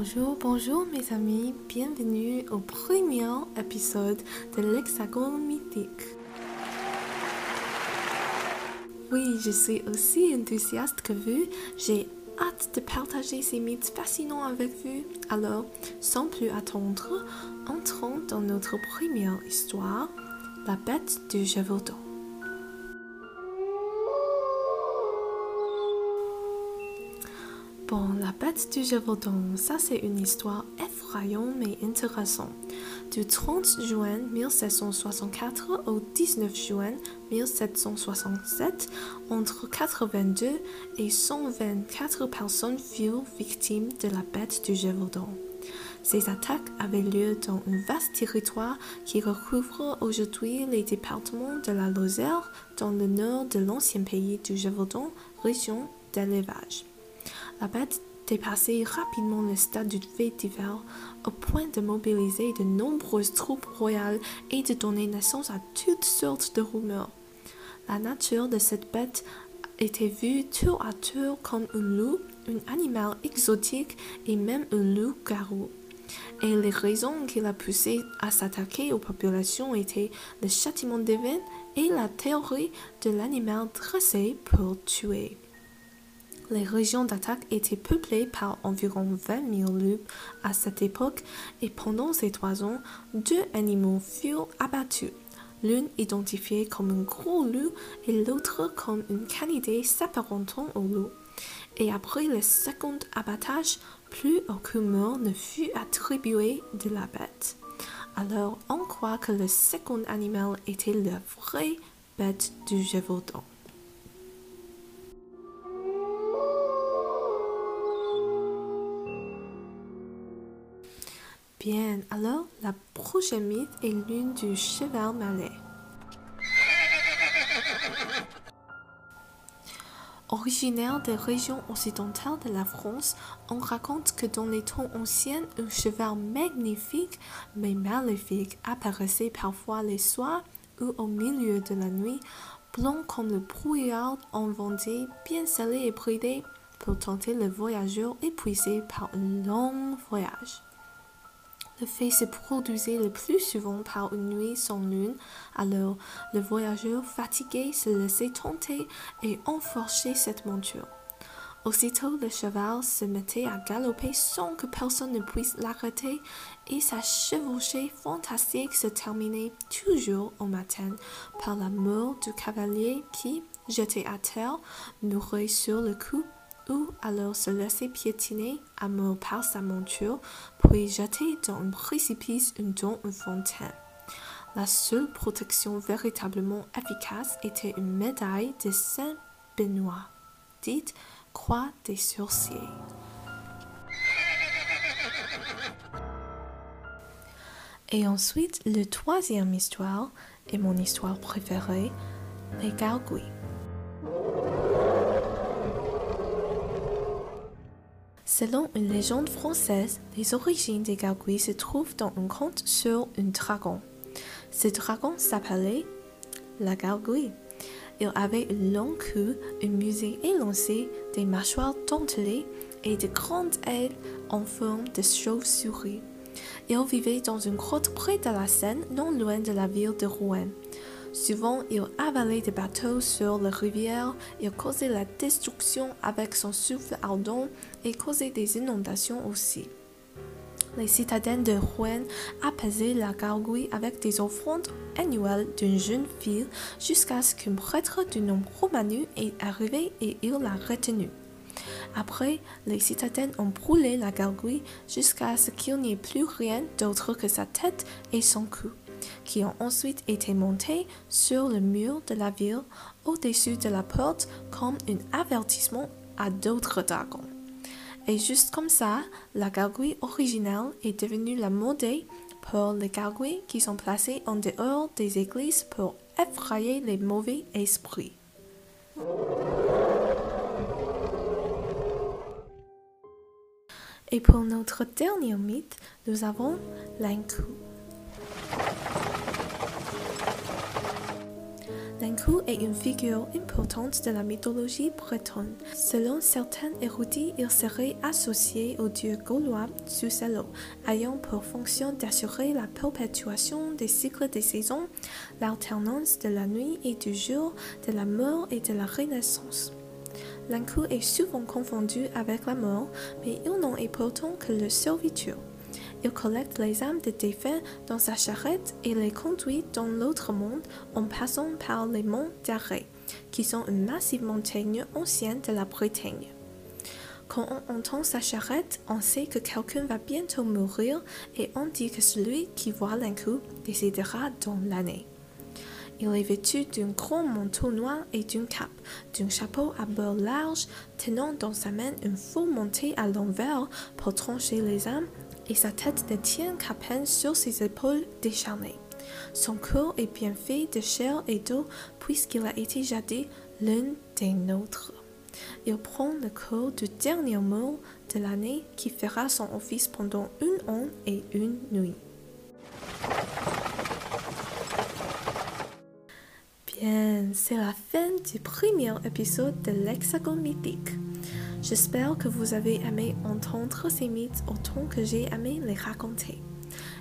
Bonjour, bonjour mes amis, bienvenue au premier épisode de l'Hexagone mythique. Oui, je suis aussi enthousiaste que vous, j'ai hâte de partager ces mythes fascinants avec vous. Alors, sans plus attendre, entrons dans notre première histoire, la bête du Gévaudan. Bon, la bête du Gévaudan, ça c'est une histoire effrayante mais intéressante. Du 30 juin 1764 au 19 juin 1767, entre 82 et 124 personnes furent victimes de la bête du Gévaudan. Ces attaques avaient lieu dans un vaste territoire qui recouvre aujourd'hui les départements de la Lozère dans le nord de l'ancien pays du Gévaudan, région d'élevage. La bête dépassait rapidement le stade du fait divers au point de mobiliser de nombreuses troupes royales et de donner naissance à toutes sortes de rumeurs. La nature de cette bête était vue tour à tour comme un loup, un animal exotique et même un loup-garou. Et les raisons qui l'a poussé à s'attaquer aux populations étaient le châtiment divin et la théorie de l'animal dressé pour tuer. Les régions d'attaque étaient peuplées par environ 20 000 loups à cette époque et pendant ces trois ans, deux animaux furent abattus. L'une identifiée comme un gros loup et l'autre comme une canidée s'apparentant au loup. Et après le second abattage, plus aucun mort ne fut attribué de la bête. Alors on croit que le second animal était la vraie bête du Gévaudan. Bien, alors la prochaine mythe est l'une du cheval malais. Originaire des régions occidentales de la France, on raconte que dans les temps anciens, un cheval magnifique mais maléfique apparaissait parfois les soirs ou au milieu de la nuit, blanc comme le brouillard en vendée, bien salé et bridé, pour tenter le voyageur épuisé par un long voyage. Le fait se produisait le plus souvent par une nuit sans lune, alors le voyageur fatigué se laissait tenter et enfourchait cette monture. Aussitôt le cheval se mettait à galoper sans que personne ne puisse l'arrêter et sa chevauchée fantastique se terminait toujours au matin par la mort du cavalier qui, jeté à terre, mourait sur le coup ou alors se laisser piétiner à mort par sa monture, puis jeter dans un précipice ou dans une fontaine. La seule protection véritablement efficace était une médaille de Saint-Benoît, dite Croix des Sorciers. Et ensuite, le troisième histoire est mon histoire préférée, les gargouilles. Selon une légende française, les origines des gargouilles se trouvent dans un conte sur un dragon. Ce dragon s'appelait la gargouille. Il avait une longue queue, une musée élancée, des mâchoires dentelées et de grandes ailes en forme de chauve-souris. Il vivait dans une grotte près de la Seine, non loin de la ville de Rouen. Souvent, il avalait des bateaux sur la rivière, il causait la destruction avec son souffle ardent et causait des inondations aussi. Les citadins de Rouen apaisaient la gargouille avec des offrandes annuelles d'une jeune fille jusqu'à ce qu'un prêtre du nom Romanu est arrivé et il l'a retenue. Après, les citadins ont brûlé la gargouille jusqu'à ce qu'il n'y ait plus rien d'autre que sa tête et son cou qui ont ensuite été montés sur le mur de la ville au-dessus de la porte comme un avertissement à d'autres dragons. Et juste comme ça, la gargouille originale est devenue la modèle pour les gargouilles qui sont placées en dehors des églises pour effrayer les mauvais esprits. Et pour notre dernier mythe, nous avons L'Ankou est une figure importante de la mythologie bretonne. Selon certains érudits, il serait associé au dieu gaulois Suselo, ayant pour fonction d'assurer la perpétuation des cycles des saisons, l'alternance de la nuit et du jour, de la mort et de la renaissance. L'Ankou est souvent confondu avec la mort, mais il n'en est pourtant que le serviture. Il collecte les âmes des défunts dans sa charrette et les conduit dans l'autre monde en passant par les monts d'Arrêt, qui sont une massive montagne ancienne de la Bretagne. Quand on entend sa charrette, on sait que quelqu'un va bientôt mourir et on dit que celui qui voit l'incou décédera dans l'année. Il est vêtu d'un grand manteau noir et d'une cape, d'un chapeau à bord large, tenant dans sa main une faux montée à l'envers pour trancher les âmes et sa tête ne tient qu'à peine sur ses épaules décharnées. Son corps est bien fait de chair et d'eau puisqu'il a été jadis l'un des nôtres. Il prend le corps du dernier mot de l'année qui fera son office pendant une an et une nuit. Bien, c'est la fin du premier épisode de l'Hexagone mythique. J'espère que vous avez aimé entendre ces mythes autant que j'ai aimé les raconter.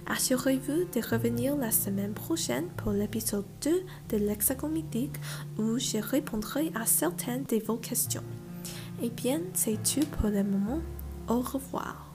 Assurez-vous de revenir la semaine prochaine pour l'épisode 2 de l'Hexagone mythique où je répondrai à certaines de vos questions. Et bien, c'est tout pour le moment. Au revoir.